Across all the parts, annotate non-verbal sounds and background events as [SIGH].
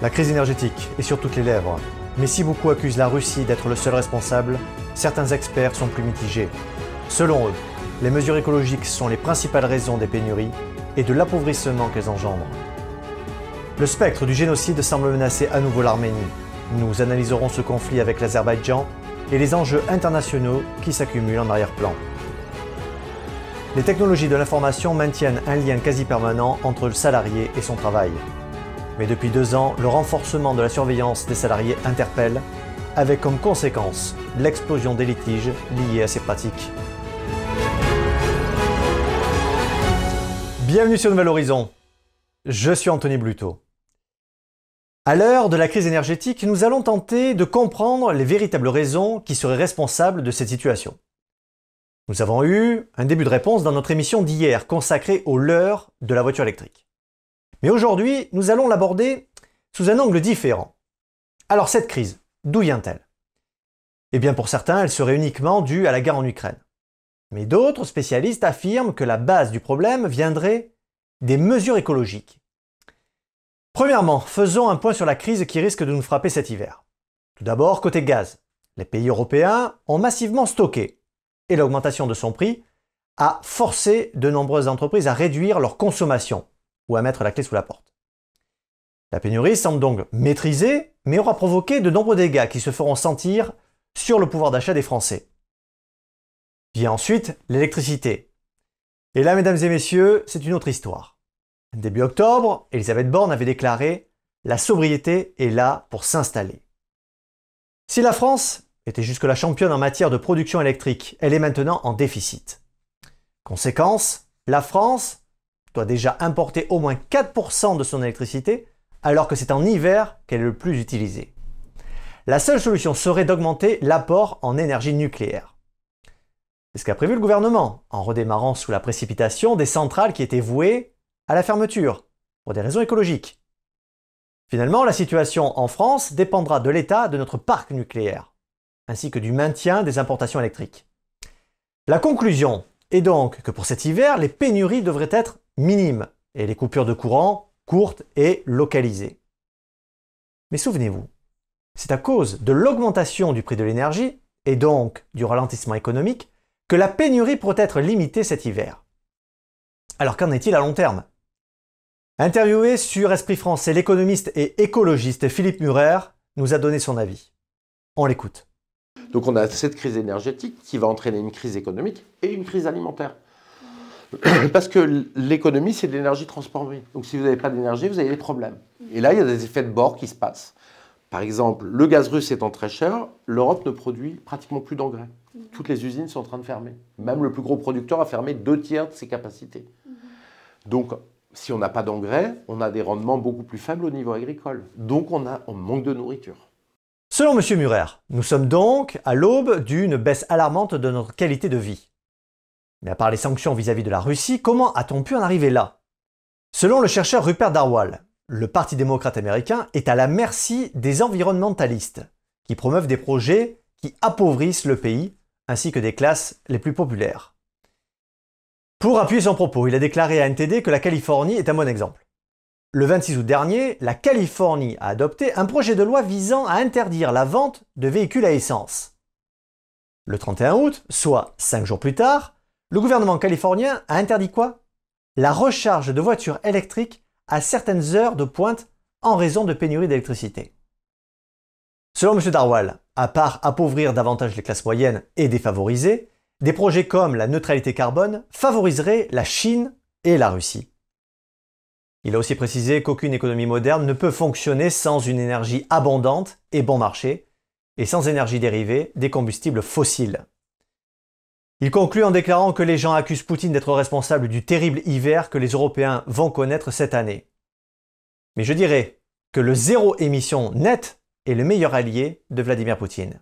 La crise énergétique est sur toutes les lèvres, mais si beaucoup accusent la Russie d'être le seul responsable, certains experts sont plus mitigés. Selon eux, les mesures écologiques sont les principales raisons des pénuries et de l'appauvrissement qu'elles engendrent. Le spectre du génocide semble menacer à nouveau l'Arménie. Nous analyserons ce conflit avec l'Azerbaïdjan et les enjeux internationaux qui s'accumulent en arrière-plan. Les technologies de l'information maintiennent un lien quasi permanent entre le salarié et son travail. Mais depuis deux ans, le renforcement de la surveillance des salariés interpelle, avec comme conséquence l'explosion des litiges liés à ces pratiques. Bienvenue sur Nouvel Horizon. Je suis Anthony Bluto. À l'heure de la crise énergétique, nous allons tenter de comprendre les véritables raisons qui seraient responsables de cette situation. Nous avons eu un début de réponse dans notre émission d'hier consacrée aux leurres de la voiture électrique. Mais aujourd'hui, nous allons l'aborder sous un angle différent. Alors cette crise, d'où vient-elle? Eh bien pour certains, elle serait uniquement due à la guerre en Ukraine. Mais d'autres spécialistes affirment que la base du problème viendrait des mesures écologiques. Premièrement, faisons un point sur la crise qui risque de nous frapper cet hiver. Tout d'abord, côté gaz. Les pays européens ont massivement stocké et l'augmentation de son prix a forcé de nombreuses entreprises à réduire leur consommation ou à mettre la clé sous la porte. La pénurie semble donc maîtrisée, mais aura provoqué de nombreux dégâts qui se feront sentir sur le pouvoir d'achat des Français. Vient ensuite l'électricité. Et là, mesdames et messieurs, c'est une autre histoire. Début octobre, Elisabeth Borne avait déclaré La sobriété est là pour s'installer. Si la France était jusque la championne en matière de production électrique, elle est maintenant en déficit. Conséquence, la France doit déjà importer au moins 4% de son électricité, alors que c'est en hiver qu'elle est le plus utilisée. La seule solution serait d'augmenter l'apport en énergie nucléaire. C'est ce qu'a prévu le gouvernement, en redémarrant sous la précipitation des centrales qui étaient vouées à la fermeture, pour des raisons écologiques. Finalement, la situation en France dépendra de l'état de notre parc nucléaire, ainsi que du maintien des importations électriques. La conclusion est donc que pour cet hiver, les pénuries devraient être minimes et les coupures de courant courtes et localisées. Mais souvenez-vous, c'est à cause de l'augmentation du prix de l'énergie et donc du ralentissement économique que la pénurie pourrait être limitée cet hiver. Alors qu'en est-il à long terme? Interviewé sur Esprit français, l'économiste et écologiste Philippe Murer nous a donné son avis. On l'écoute. Donc on a cette crise énergétique qui va entraîner une crise économique et une crise alimentaire. [CLEARS THROAT] Parce que l'économie, c'est de l'énergie transformée. Donc si vous n'avez pas d'énergie, vous avez des problèmes. Et là, il y a des effets de bord qui se passent. Par exemple, le gaz russe étant très cher, l'Europe ne produit pratiquement plus d'engrais. Toutes les usines sont en train de fermer. Même le plus gros producteur a fermé deux tiers de ses capacités. Donc, si on n'a pas d'engrais, on a des rendements beaucoup plus faibles au niveau agricole. Donc, on, a, on manque de nourriture. Selon M. Murer, nous sommes donc à l'aube d'une baisse alarmante de notre qualité de vie. Mais à part les sanctions vis-à-vis de la Russie, comment a-t-on pu en arriver là? Selon le chercheur Rupert Darwall, le Parti démocrate américain est à la merci des environnementalistes, qui promeuvent des projets qui appauvrissent le pays, ainsi que des classes les plus populaires. Pour appuyer son propos, il a déclaré à NTD que la Californie est un bon exemple. Le 26 août dernier, la Californie a adopté un projet de loi visant à interdire la vente de véhicules à essence. Le 31 août, soit 5 jours plus tard, le gouvernement californien a interdit quoi? La recharge de voitures électriques à certaines heures de pointe en raison de pénurie d'électricité. Selon M. Darwal, à part appauvrir davantage les classes moyennes et défavorisées, des projets comme la neutralité carbone favoriseraient la Chine et la Russie. Il a aussi précisé qu'aucune économie moderne ne peut fonctionner sans une énergie abondante et bon marché, et sans énergie dérivée des combustibles fossiles. Il conclut en déclarant que les gens accusent Poutine d'être responsable du terrible hiver que les Européens vont connaître cette année. Mais je dirais que le zéro émission net est le meilleur allié de Vladimir Poutine.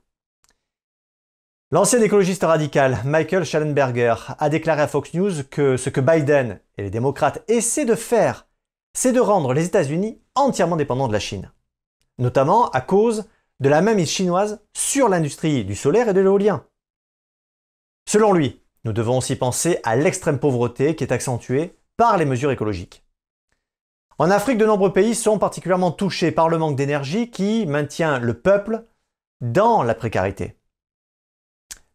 L'ancien écologiste radical Michael Schallenberger a déclaré à Fox News que ce que Biden et les démocrates essaient de faire, c'est de rendre les États-Unis entièrement dépendants de la Chine, notamment à cause de la mainmise chinoise sur l'industrie du solaire et de l'éolien. Selon lui, nous devons aussi penser à l'extrême pauvreté qui est accentuée par les mesures écologiques. En Afrique, de nombreux pays sont particulièrement touchés par le manque d'énergie qui maintient le peuple dans la précarité.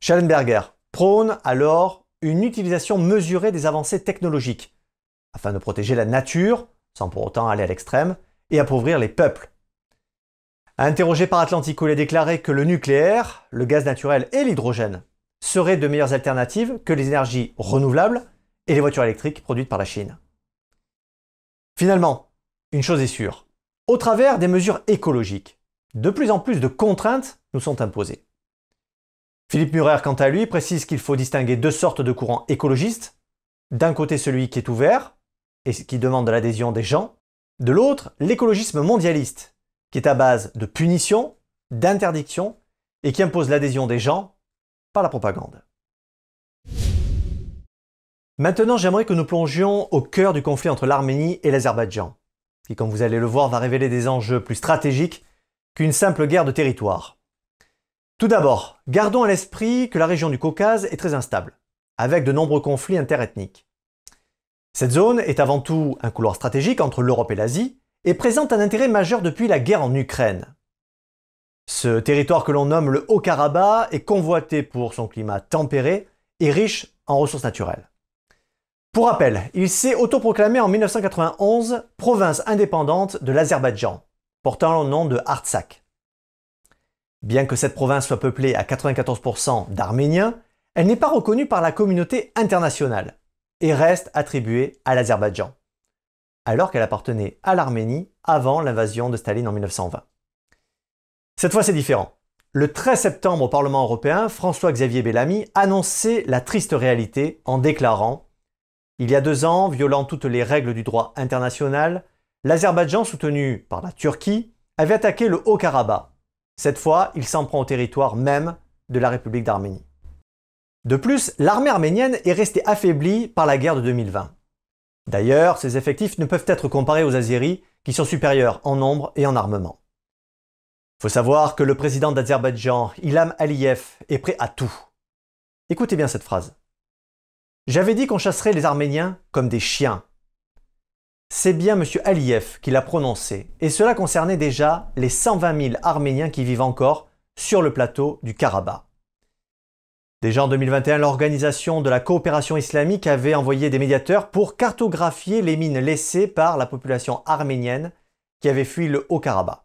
Schellenberger prône alors une utilisation mesurée des avancées technologiques afin de protéger la nature, sans pour autant aller à l'extrême, et appauvrir les peuples. Interrogé par Atlantico, il a déclaré que le nucléaire, le gaz naturel et l'hydrogène seraient de meilleures alternatives que les énergies renouvelables et les voitures électriques produites par la Chine. Finalement, une chose est sûre, au travers des mesures écologiques, de plus en plus de contraintes nous sont imposées. Philippe Murer, quant à lui, précise qu'il faut distinguer deux sortes de courants écologistes. D'un côté celui qui est ouvert et qui demande de l'adhésion des gens, de l'autre l'écologisme mondialiste, qui est à base de punitions, d'interdictions et qui impose l'adhésion des gens par la propagande. Maintenant, j'aimerais que nous plongions au cœur du conflit entre l'Arménie et l'Azerbaïdjan, qui, comme vous allez le voir, va révéler des enjeux plus stratégiques qu'une simple guerre de territoire. Tout d'abord, gardons à l'esprit que la région du Caucase est très instable, avec de nombreux conflits interethniques. Cette zone est avant tout un couloir stratégique entre l'Europe et l'Asie et présente un intérêt majeur depuis la guerre en Ukraine. Ce territoire que l'on nomme le Haut-Karabakh est convoité pour son climat tempéré et riche en ressources naturelles. Pour rappel, il s'est autoproclamé en 1991 province indépendante de l'Azerbaïdjan, portant le nom de Artsakh. Bien que cette province soit peuplée à 94% d'Arméniens, elle n'est pas reconnue par la communauté internationale et reste attribuée à l'Azerbaïdjan alors qu'elle appartenait à l'Arménie avant l'invasion de Staline en 1920. Cette fois, c'est différent. Le 13 septembre au Parlement européen, François-Xavier Bellamy annonçait la triste réalité en déclarant Il y a deux ans, violant toutes les règles du droit international, l'Azerbaïdjan, soutenu par la Turquie, avait attaqué le Haut-Karabakh. Cette fois, il s'en prend au territoire même de la République d'Arménie. De plus, l'armée arménienne est restée affaiblie par la guerre de 2020. D'ailleurs, ces effectifs ne peuvent être comparés aux Azeris, qui sont supérieurs en nombre et en armement. Faut savoir que le président d'Azerbaïdjan, Ilham Aliyev, est prêt à tout. Écoutez bien cette phrase. J'avais dit qu'on chasserait les Arméniens comme des chiens. C'est bien M. Aliyev qui l'a prononcé, et cela concernait déjà les 120 000 Arméniens qui vivent encore sur le plateau du Karabakh. Déjà en 2021, l'Organisation de la coopération islamique avait envoyé des médiateurs pour cartographier les mines laissées par la population arménienne qui avait fui le Haut-Karabakh.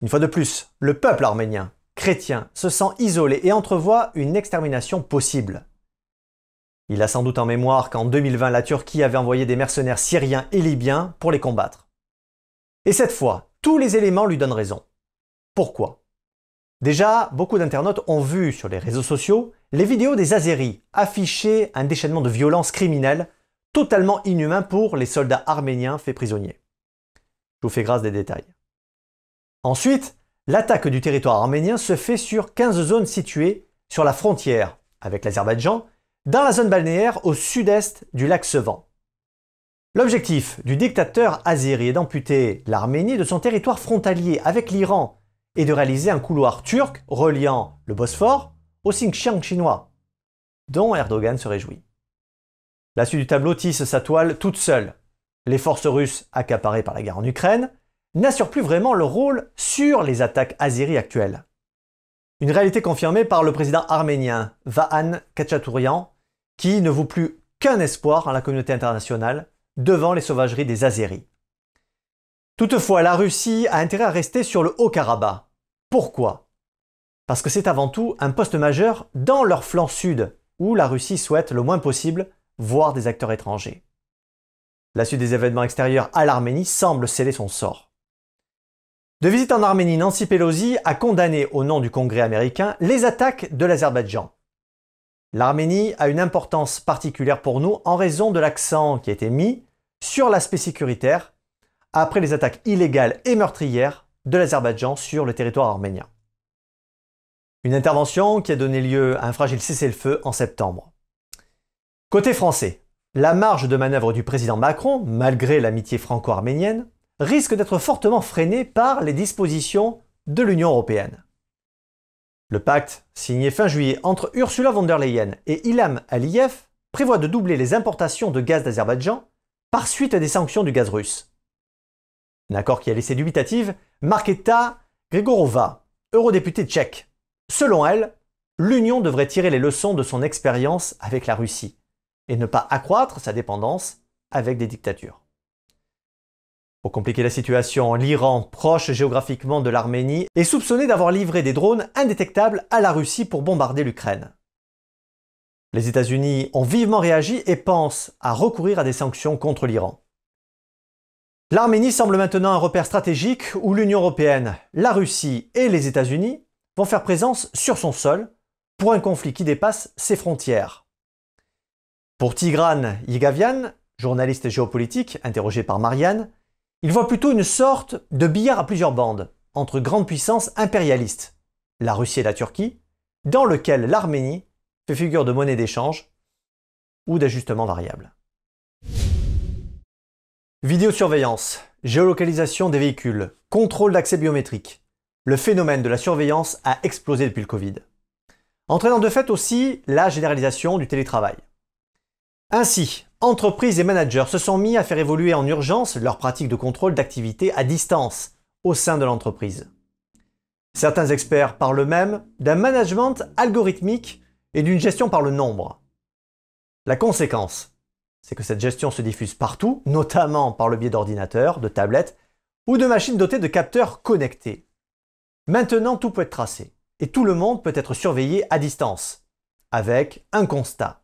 Une fois de plus, le peuple arménien, chrétien, se sent isolé et entrevoit une extermination possible. Il a sans doute en mémoire qu'en 2020, la Turquie avait envoyé des mercenaires syriens et libyens pour les combattre. Et cette fois, tous les éléments lui donnent raison. Pourquoi? Déjà, beaucoup d'internautes ont vu sur les réseaux sociaux les vidéos des Azéris afficher un déchaînement de violence criminelle totalement inhumain pour les soldats arméniens faits prisonniers. Je vous fais grâce des détails. Ensuite, l'attaque du territoire arménien se fait sur 15 zones situées sur la frontière avec l'Azerbaïdjan, dans la zone balnéaire au sud-est du lac Sevan. L'objectif du dictateur azéri est d'amputer l'Arménie de son territoire frontalier avec l'Iran et de réaliser un couloir turc reliant le Bosphore au Xinjiang chinois, dont Erdogan se réjouit. La suite du tableau tisse sa toile toute seule. Les forces russes accaparées par la guerre en Ukraine n'assurent plus vraiment leur rôle sur les attaques azéries actuelles. Une réalité confirmée par le président arménien Vahan Kachatourian, qui ne vaut plus qu'un espoir à la communauté internationale devant les sauvageries des Azéris. Toutefois, la Russie a intérêt à rester sur le Haut-Karabakh, pourquoi? Parce que c'est avant tout un poste majeur dans leur flanc sud, où la Russie souhaite le moins possible voir des acteurs étrangers. La suite des événements extérieurs à l'Arménie semble sceller son sort. De visite en Arménie, Nancy Pelosi a condamné au nom du Congrès américain les attaques de l'Azerbaïdjan. L'Arménie a une importance particulière pour nous en raison de l'accent qui a été mis sur l'aspect sécuritaire après les attaques illégales et meurtrières de l'Azerbaïdjan sur le territoire arménien. Une intervention qui a donné lieu à un fragile cessez-le-feu en septembre. Côté français, la marge de manœuvre du président Macron, malgré l'amitié franco-arménienne, risque d'être fortement freinée par les dispositions de l'Union européenne. Le pacte, signé fin juillet entre Ursula von der Leyen et Ilham Aliyev, prévoit de doubler les importations de gaz d'Azerbaïdjan par suite des sanctions du gaz russe. Un accord qui a laissé dubitative Marketa Grigorova, eurodéputée tchèque. Selon elle, l'Union devrait tirer les leçons de son expérience avec la Russie et ne pas accroître sa dépendance avec des dictatures. Pour compliquer la situation, l'Iran, proche géographiquement de l'Arménie, est soupçonné d'avoir livré des drones indétectables à la Russie pour bombarder l'Ukraine. Les États-Unis ont vivement réagi et pensent à recourir à des sanctions contre l'Iran. L'Arménie semble maintenant un repère stratégique où l'Union européenne, la Russie et les États-Unis vont faire présence sur son sol pour un conflit qui dépasse ses frontières. Pour Tigran Yigavian, journaliste géopolitique interrogé par Marianne, il voit plutôt une sorte de billard à plusieurs bandes entre grandes puissances impérialistes, la Russie et la Turquie, dans lequel l'Arménie fait figure de monnaie d'échange ou d'ajustement variable. Vidéosurveillance, géolocalisation des véhicules, contrôle d'accès biométrique. Le phénomène de la surveillance a explosé depuis le Covid. Entraînant de fait aussi la généralisation du télétravail. Ainsi, entreprises et managers se sont mis à faire évoluer en urgence leurs pratiques de contrôle d'activité à distance au sein de l'entreprise. Certains experts parlent même d'un management algorithmique et d'une gestion par le nombre. La conséquence, c'est que cette gestion se diffuse partout, notamment par le biais d'ordinateurs, de tablettes ou de machines dotées de capteurs connectés. Maintenant, tout peut être tracé et tout le monde peut être surveillé à distance, avec un constat.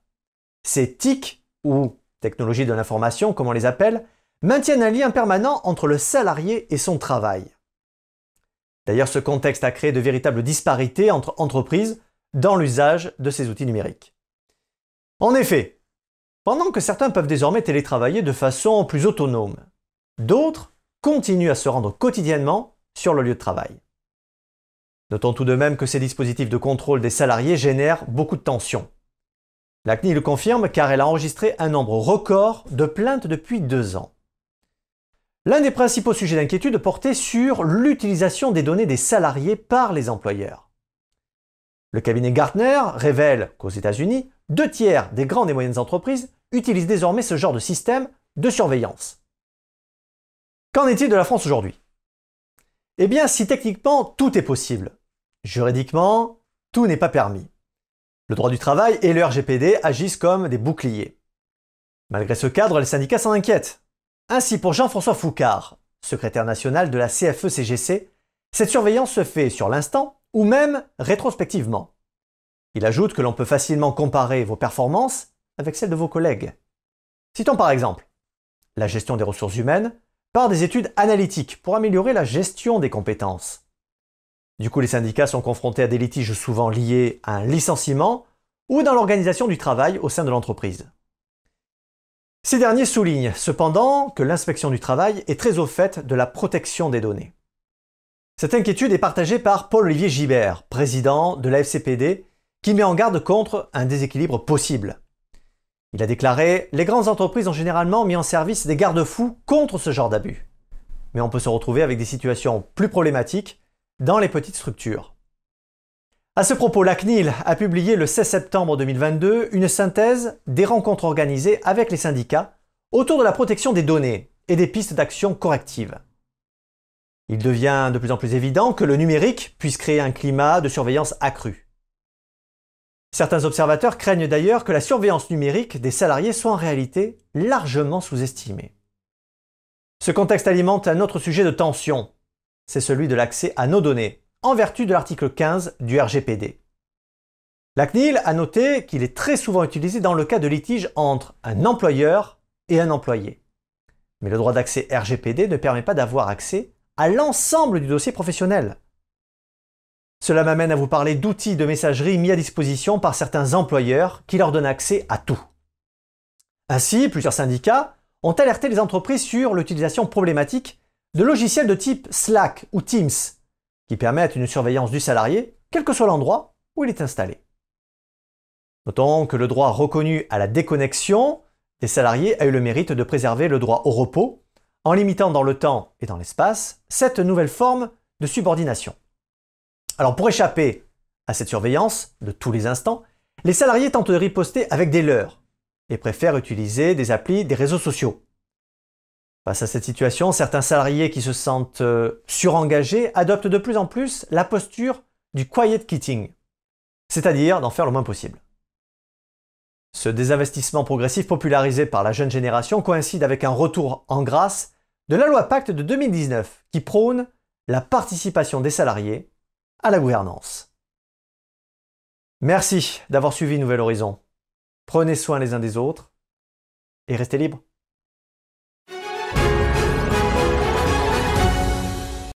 Ces TIC, ou technologies de l'information comme on les appelle, maintiennent un lien permanent entre le salarié et son travail. D'ailleurs, ce contexte a créé de véritables disparités entre entreprises dans l'usage de ces outils numériques. En effet, pendant que certains peuvent désormais télétravailler de façon plus autonome, d'autres continuent à se rendre quotidiennement sur le lieu de travail. Notons tout de même que ces dispositifs de contrôle des salariés génèrent beaucoup de tensions. La CNIL le confirme car elle a enregistré un nombre record de plaintes depuis deux ans. L'un des principaux sujets d'inquiétude portait sur l'utilisation des données des salariés par les employeurs. Le cabinet Gartner révèle qu'aux États-Unis, deux tiers des grandes et moyennes entreprises utilisent désormais ce genre de système de surveillance. Qu'en est-il de la France aujourd'hui? Eh bien, si techniquement tout est possible, juridiquement, tout n'est pas permis. Le droit du travail et le RGPD agissent comme des boucliers. Malgré ce cadre, les syndicats s'en inquiètent. Ainsi, pour Jean-François Foucard, secrétaire national de la CFE-CGC, cette surveillance se fait sur l'instant ou même rétrospectivement. Il ajoute que l'on peut facilement comparer vos performances avec celles de vos collègues. Citons par exemple la gestion des ressources humaines par des études analytiques pour améliorer la gestion des compétences. Du coup, les syndicats sont confrontés à des litiges souvent liés à un licenciement ou dans l'organisation du travail au sein de l'entreprise. Ces derniers soulignent cependant que l'inspection du travail est très au fait de la protection des données. Cette inquiétude est partagée par Paul-Olivier Gibert, président de la FCPD, qui met en garde contre un déséquilibre possible. Il a déclaré Les grandes entreprises ont généralement mis en service des garde-fous contre ce genre d'abus. Mais on peut se retrouver avec des situations plus problématiques dans les petites structures. À ce propos, la CNIL a publié le 16 septembre 2022 une synthèse des rencontres organisées avec les syndicats autour de la protection des données et des pistes d'action correctives. Il devient de plus en plus évident que le numérique puisse créer un climat de surveillance accru. Certains observateurs craignent d'ailleurs que la surveillance numérique des salariés soit en réalité largement sous-estimée. Ce contexte alimente un autre sujet de tension, c'est celui de l'accès à nos données, en vertu de l'article 15 du RGPD. La CNIL a noté qu'il est très souvent utilisé dans le cas de litige entre un employeur et un employé. Mais le droit d'accès RGPD ne permet pas d'avoir accès à l'ensemble du dossier professionnel. Cela m'amène à vous parler d'outils de messagerie mis à disposition par certains employeurs qui leur donnent accès à tout. Ainsi, plusieurs syndicats ont alerté les entreprises sur l'utilisation problématique de logiciels de type Slack ou Teams, qui permettent une surveillance du salarié, quel que soit l'endroit où il est installé. Notons que le droit reconnu à la déconnexion des salariés a eu le mérite de préserver le droit au repos en limitant dans le temps et dans l'espace cette nouvelle forme de subordination. Alors pour échapper à cette surveillance de tous les instants, les salariés tentent de riposter avec des leurs et préfèrent utiliser des applis des réseaux sociaux, Face à cette situation, certains salariés qui se sentent euh, surengagés adoptent de plus en plus la posture du quiet quitting, c'est-à-dire d'en faire le moins possible. Ce désinvestissement progressif popularisé par la jeune génération coïncide avec un retour en grâce de la loi Pacte de 2019 qui prône la participation des salariés à la gouvernance. Merci d'avoir suivi Nouvel Horizon. Prenez soin les uns des autres et restez libres.